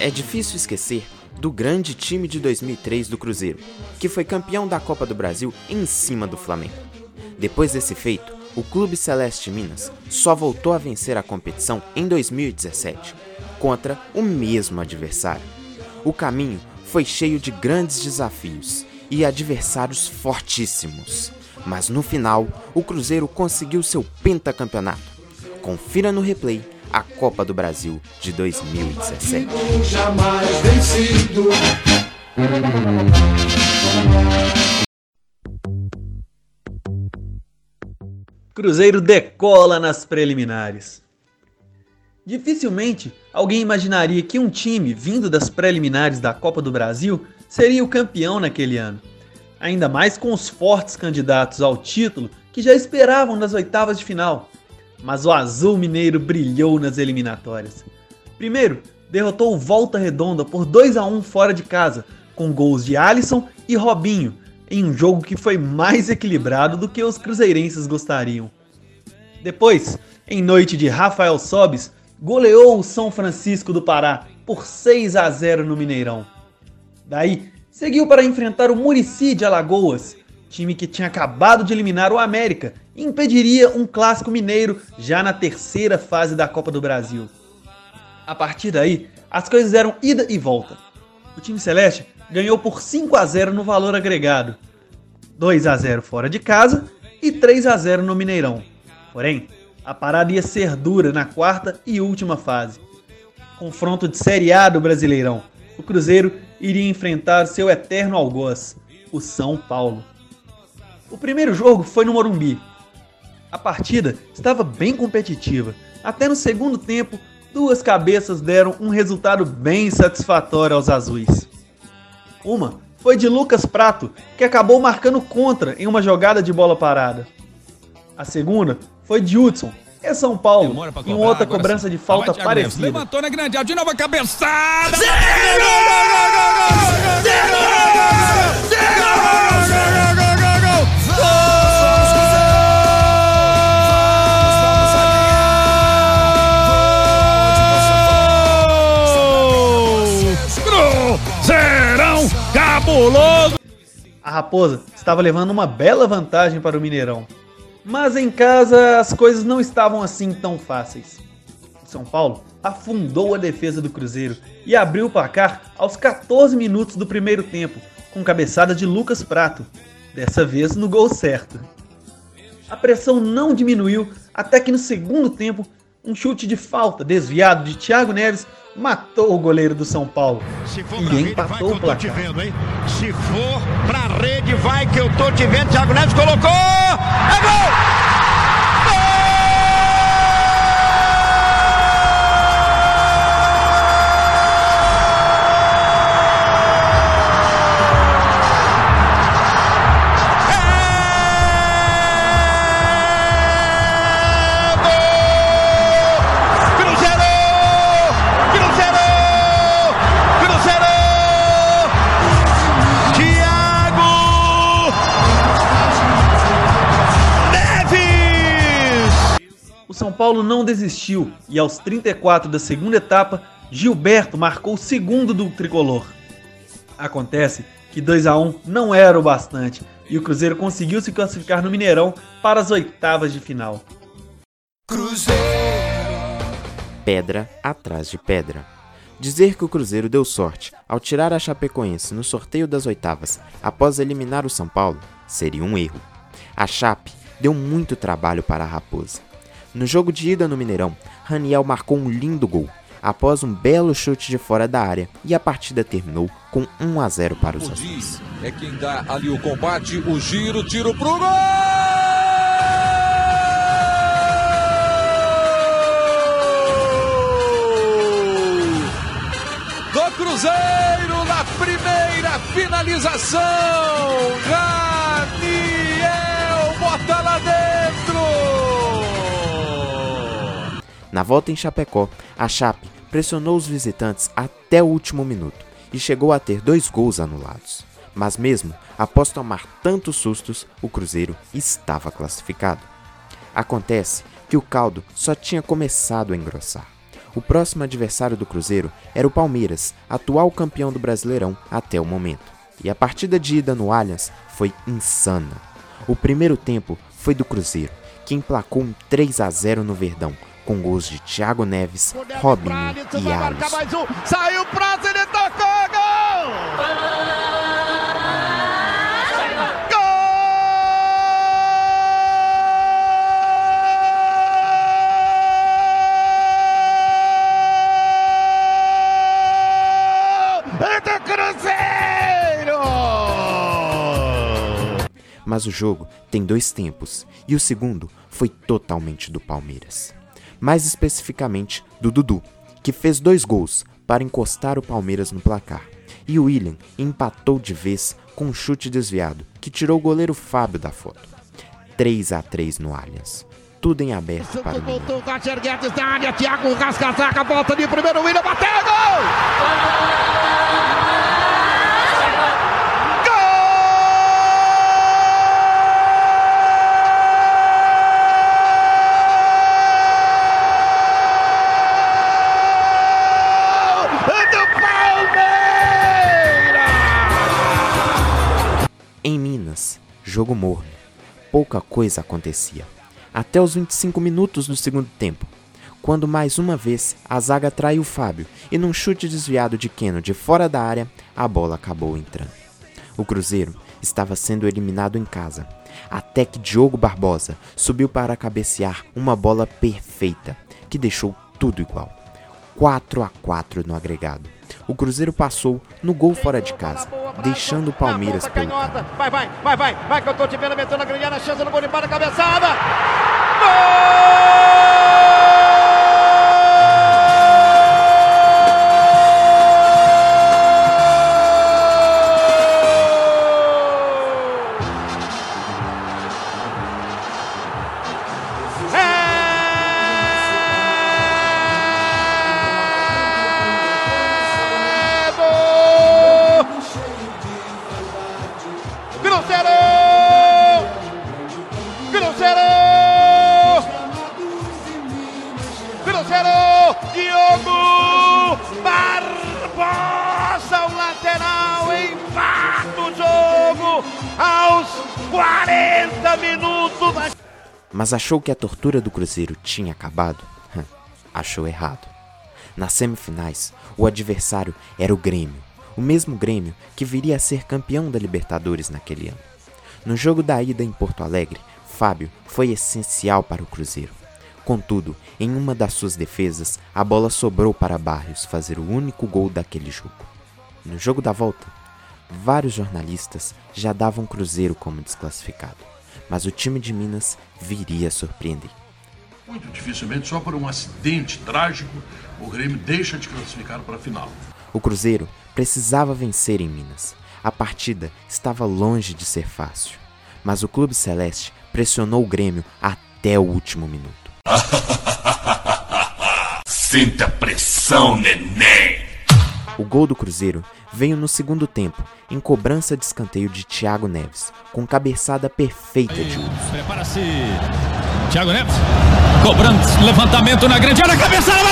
É difícil esquecer do grande time de 2003 do Cruzeiro, que foi campeão da Copa do Brasil em cima do Flamengo. Depois desse feito, o Clube Celeste Minas só voltou a vencer a competição em 2017, contra o mesmo adversário. O caminho foi cheio de grandes desafios e adversários fortíssimos, mas no final o Cruzeiro conseguiu seu pentacampeonato. Confira no replay a Copa do Brasil de 2017. Jamais vencido. Cruzeiro decola nas preliminares. Dificilmente alguém imaginaria que um time vindo das preliminares da Copa do Brasil seria o campeão naquele ano. Ainda mais com os fortes candidatos ao título que já esperavam nas oitavas de final. Mas o Azul Mineiro brilhou nas eliminatórias. Primeiro, derrotou o Volta Redonda por 2 a 1 fora de casa, com gols de Alisson e Robinho, em um jogo que foi mais equilibrado do que os cruzeirenses gostariam. Depois, em noite de Rafael Sobis, goleou o São Francisco do Pará por 6 a 0 no Mineirão. Daí, seguiu para enfrentar o Murici de Alagoas, time que tinha acabado de eliminar o América impediria um clássico mineiro já na terceira fase da Copa do Brasil. A partir daí, as coisas eram ida e volta. O time celeste ganhou por 5 a 0 no valor agregado, 2 a 0 fora de casa e 3 a 0 no Mineirão. Porém, a parada ia ser dura na quarta e última fase. Confronto de Série A do Brasileirão. O Cruzeiro iria enfrentar seu eterno algoz, o São Paulo. O primeiro jogo foi no Morumbi. A partida estava bem competitiva. Até no segundo tempo, duas cabeças deram um resultado bem satisfatório aos azuis. Uma foi de Lucas Prato, que acabou marcando contra em uma jogada de bola parada. A segunda foi de Hudson, é São Paulo, em outra cobrança de falta parecida. Levantou na grande área, de novo a cabeçada! Serão A Raposa estava levando uma bela vantagem para o Mineirão. Mas em casa as coisas não estavam assim tão fáceis. O São Paulo afundou a defesa do Cruzeiro e abriu o placar aos 14 minutos do primeiro tempo, com cabeçada de Lucas Prato, dessa vez no gol certo. A pressão não diminuiu até que no segundo tempo, um chute de falta desviado de Thiago Neves matou o goleiro do São Paulo e empatou o placar. Vendo, Se for pra rede, vai que eu tô te vendo. Thiago Neves colocou! É gol! Paulo não desistiu e aos 34 da segunda etapa, Gilberto marcou o segundo do tricolor. Acontece que 2 a 1 não era o bastante e o Cruzeiro conseguiu se classificar no Mineirão para as oitavas de final. Cruzeiro. Pedra atrás de pedra. Dizer que o Cruzeiro deu sorte ao tirar a Chapecoense no sorteio das oitavas após eliminar o São Paulo seria um erro. A Chape deu muito trabalho para a Raposa. No jogo de ida no Mineirão, Raniel marcou um lindo gol após um belo chute de fora da área e a partida terminou com 1 a 0 para os azuis. É quem dá ali o combate, o giro, tiro pro gol! Do Cruzeiro na primeira finalização. Na volta em Chapecó, a Chape pressionou os visitantes até o último minuto e chegou a ter dois gols anulados. Mas mesmo após tomar tantos sustos, o Cruzeiro estava classificado. Acontece que o caldo só tinha começado a engrossar. O próximo adversário do Cruzeiro era o Palmeiras, atual campeão do Brasileirão até o momento. E a partida de ida no Allianz foi insana. O primeiro tempo foi do Cruzeiro, que emplacou um 3 a 0 no Verdão, com gols de Thiago Neves, Robinho e Alisson. Saiu prazo, ele tocou, gol! Mas o jogo tem dois tempos e o segundo foi totalmente do Palmeiras. Mais especificamente do Dudu, que fez dois gols para encostar o Palmeiras no placar. E o William empatou de vez com um chute desviado, que tirou o goleiro Fábio da foto. 3 a 3 no Allianz. Tudo em aberto para o Voltou o Guedes da área, Thiago Rascasaca, volta de primeiro, William bateu, gol! Jogo morno. Pouca coisa acontecia. Até os 25 minutos do segundo tempo, quando mais uma vez a zaga traiu Fábio e num chute desviado de Keno de fora da área, a bola acabou entrando. O Cruzeiro estava sendo eliminado em casa, até que Diogo Barbosa subiu para cabecear uma bola perfeita, que deixou tudo igual. 4 a 4 no agregado. O Cruzeiro passou no gol fora de casa, deixando o Palmeiras pelo caminho. Vai, vai, vai, vai, vai que eu tô te vendo metendo a área, chance no gol de para cabeçada. Gol! Mas achou que a tortura do Cruzeiro tinha acabado? achou errado. Nas semifinais, o adversário era o Grêmio, o mesmo Grêmio que viria a ser campeão da Libertadores naquele ano. No jogo da ida em Porto Alegre, Fábio foi essencial para o Cruzeiro. Contudo, em uma das suas defesas, a bola sobrou para Barrios fazer o único gol daquele jogo. No jogo da volta, Vários jornalistas já davam Cruzeiro como desclassificado, mas o time de Minas viria a surpreender. Muito dificilmente, só por um acidente trágico, o Grêmio deixa de classificar para a final. O Cruzeiro precisava vencer em Minas. A partida estava longe de ser fácil, mas o Clube Celeste pressionou o Grêmio até o último minuto. Sinta a pressão, neném! O gol do Cruzeiro veio no segundo tempo, em cobrança de escanteio de Thiago Neves, com cabeçada perfeita de Hudson. Prepara-se. Thiago Neves. Cobrando levantamento na grande área, cabeçada,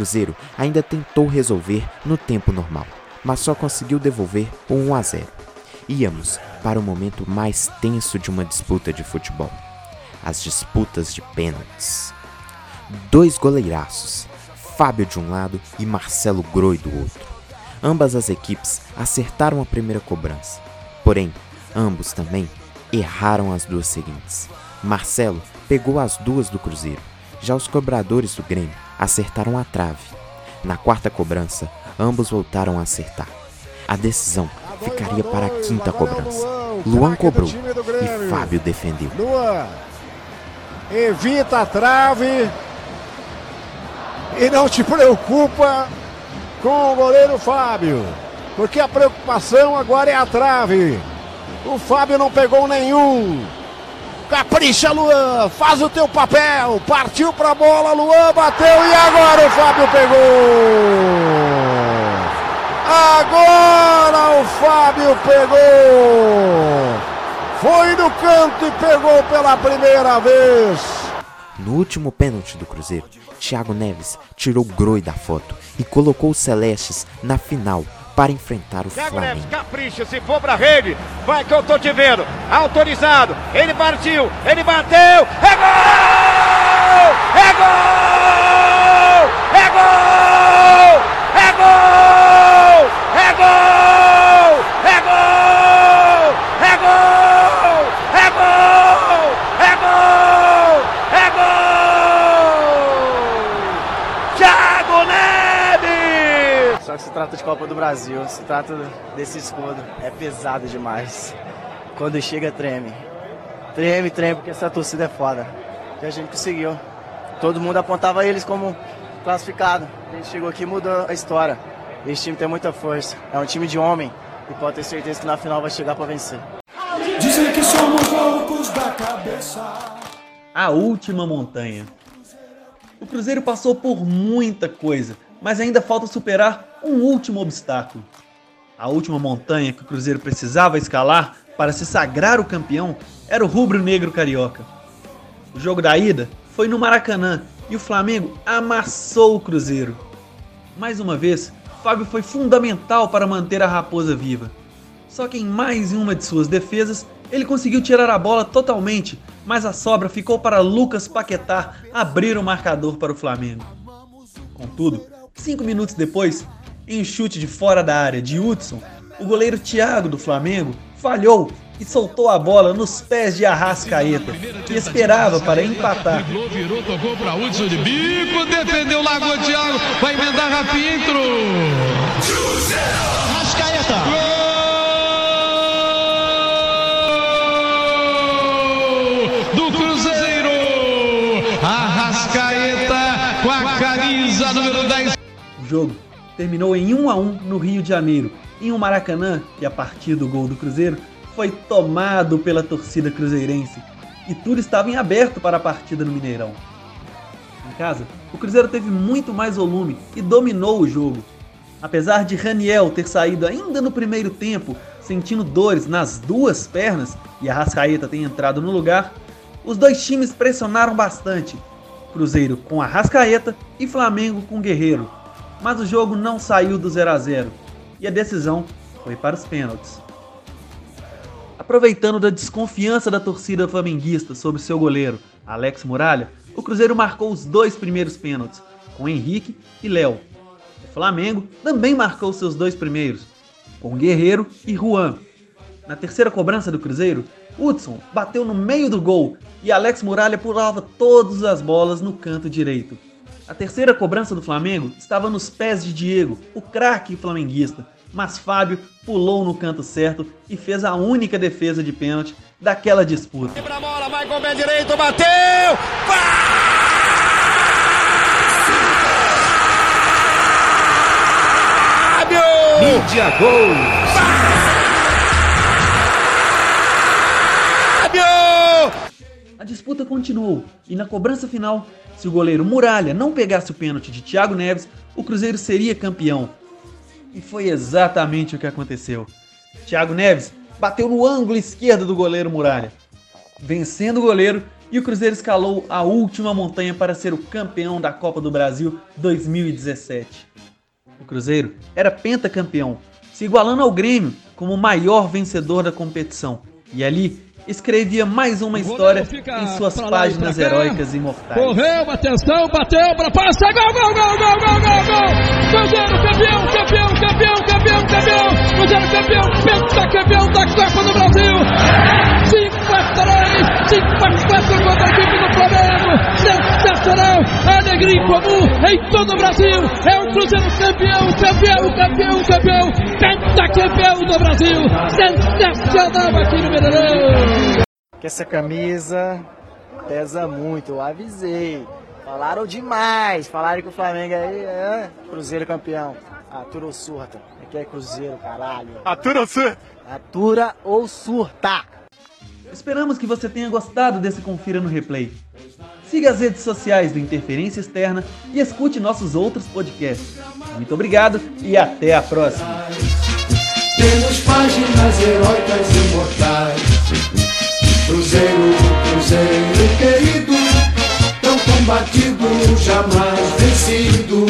Cruzeiro ainda tentou resolver no tempo normal, mas só conseguiu devolver o 1 a 0. Íamos para o momento mais tenso de uma disputa de futebol. As disputas de pênaltis. Dois goleiraços, Fábio de um lado e Marcelo Groi do outro. Ambas as equipes acertaram a primeira cobrança, porém, ambos também erraram as duas seguintes. Marcelo pegou as duas do Cruzeiro. Já os cobradores do Grêmio acertaram a trave. Na quarta cobrança, ambos voltaram a acertar. A decisão ficaria para a quinta cobrança. Luan cobrou e Fábio defendeu. Luan evita a trave e não te preocupa com o goleiro Fábio, porque a preocupação agora é a trave. O Fábio não pegou nenhum. Capricha, Luan, faz o teu papel. Partiu pra bola, Luan bateu e agora o Fábio pegou. Agora o Fábio pegou. Foi no canto e pegou pela primeira vez. No último pênalti do Cruzeiro, Thiago Neves tirou Groi da foto e colocou os Celestes na final para enfrentar o Thiago Flamengo. Neves, capricha, se for pra rede, vai que eu tô te vendo. Autorizado, ele partiu, ele bateu, é gol! É gol! É gol! É gol! trata de Copa do Brasil, se trata desse escudo. É pesado demais. Quando chega, treme. Treme, treme, porque essa torcida é foda. E a gente conseguiu. Todo mundo apontava eles como classificado. A gente chegou aqui e mudou a história. Esse time tem muita força. É um time de homem. E pode ter certeza que na final vai chegar para vencer. Dizem que somos loucos da cabeça. A última montanha. O Cruzeiro passou por muita coisa, mas ainda falta superar um último obstáculo. A última montanha que o Cruzeiro precisava escalar para se sagrar o campeão era o rubro-negro carioca. O jogo da ida foi no Maracanã e o Flamengo amassou o Cruzeiro. Mais uma vez, Fábio foi fundamental para manter a raposa viva. Só que em mais uma de suas defesas, ele conseguiu tirar a bola totalmente, mas a sobra ficou para Lucas Paquetá abrir o marcador para o Flamengo. Contudo, cinco minutos depois, em chute de fora da área de Hudson, o goleiro Thiago do Flamengo falhou e soltou a bola nos pés de Arrascaeta, que esperava para empatar. Virou, virou, tocou para Hudson de bico, defendeu, largou Thiago, vai emendar rapidinho, Arrascaeta! Gol do Cruzeiro! Arrascaeta com a camisa número 10. O jogo terminou em 1 a 1 no Rio de Janeiro, em um Maracanã que a partir do gol do Cruzeiro foi tomado pela torcida cruzeirense e tudo estava em aberto para a partida no Mineirão. Em casa, o Cruzeiro teve muito mais volume e dominou o jogo. Apesar de Raniel ter saído ainda no primeiro tempo, sentindo dores nas duas pernas e a Rascaeta ter entrado no lugar, os dois times pressionaram bastante. Cruzeiro com a Rascaeta e Flamengo com Guerreiro, mas o jogo não saiu do 0 a 0 e a decisão foi para os pênaltis. Aproveitando da desconfiança da torcida flamenguista sobre seu goleiro, Alex Muralha, o Cruzeiro marcou os dois primeiros pênaltis, com Henrique e Léo. O Flamengo também marcou seus dois primeiros, com Guerreiro e Juan. Na terceira cobrança do Cruzeiro, Hudson bateu no meio do gol e Alex Muralha pulava todas as bolas no canto direito. A terceira cobrança do Flamengo estava nos pés de Diego, o craque flamenguista, mas Fábio pulou no canto certo e fez a única defesa de pênalti daquela disputa. Pra bola, vai com o pé direito, bateu! Fábio! Mídia Gol! Fábio! A disputa continuou e na cobrança final se o goleiro Muralha não pegasse o pênalti de Thiago Neves, o Cruzeiro seria campeão. E foi exatamente o que aconteceu. Thiago Neves bateu no ângulo esquerdo do goleiro Muralha, vencendo o goleiro e o Cruzeiro escalou a última montanha para ser o campeão da Copa do Brasil 2017. O Cruzeiro era pentacampeão, se igualando ao Grêmio como o maior vencedor da competição. E ali escrevia mais uma história em suas páginas heróicas e mortais. Correu, atenção, bateu para passa, gol, gol, gol, gol, gol, gol, gol! Cruzeiro campeão, campeão, campeão, campeão, campeão! Cruzeiro campeão, pentacampeão da Copa do Brasil! 5 a 3, 5 a 4 contra a equipe do Flamengo! Sensacional! Alegria comum em todo o Brasil! É o Cruzeiro campeão, campeão, campeão, campeão! Pentacampeão do Brasil! Sensacional aqui no Mineirão! que essa camisa pesa muito, eu avisei. Falaram demais. Falaram que o Flamengo aí é Cruzeiro campeão. Atura ou surta? Aqui é Cruzeiro, caralho. Atura ou surta? Atura ou surta? Esperamos que você tenha gostado desse Confira no Replay. Siga as redes sociais do Interferência Externa e escute nossos outros podcasts. Muito obrigado e até a próxima. Temos páginas heróicas imortais. Cruzeiro, Cruzeiro querido, tão combatido, jamais vencido.